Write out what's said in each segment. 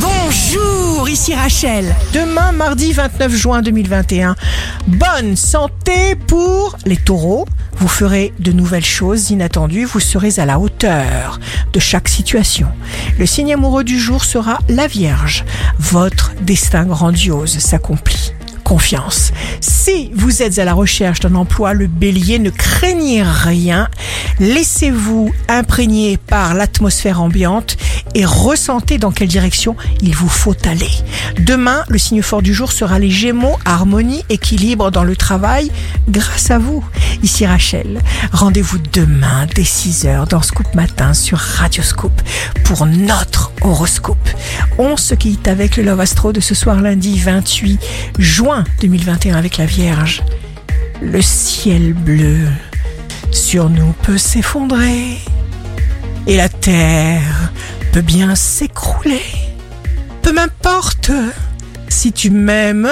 Bonjour, ici Rachel. Demain, mardi 29 juin 2021, bonne santé pour les taureaux. Vous ferez de nouvelles choses inattendues, vous serez à la hauteur de chaque situation. Le signe amoureux du jour sera la Vierge. Votre destin grandiose s'accomplit confiance. Si vous êtes à la recherche d'un emploi, le bélier, ne craignez rien. Laissez-vous imprégner par l'atmosphère ambiante et ressentez dans quelle direction il vous faut aller. Demain, le signe fort du jour sera les Gémeaux, harmonie, équilibre dans le travail, grâce à vous. Ici Rachel, rendez-vous demain dès 6h dans Scoop Matin sur Radio Scoop pour notre horoscope. On se quitte avec le Love Astro de ce soir lundi 28 juin 2021 avec la Vierge. Le ciel bleu sur nous peut s'effondrer et la terre peut bien s'écrouler. Peu m'importe si tu m'aimes,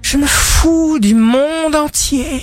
je me fous du monde entier.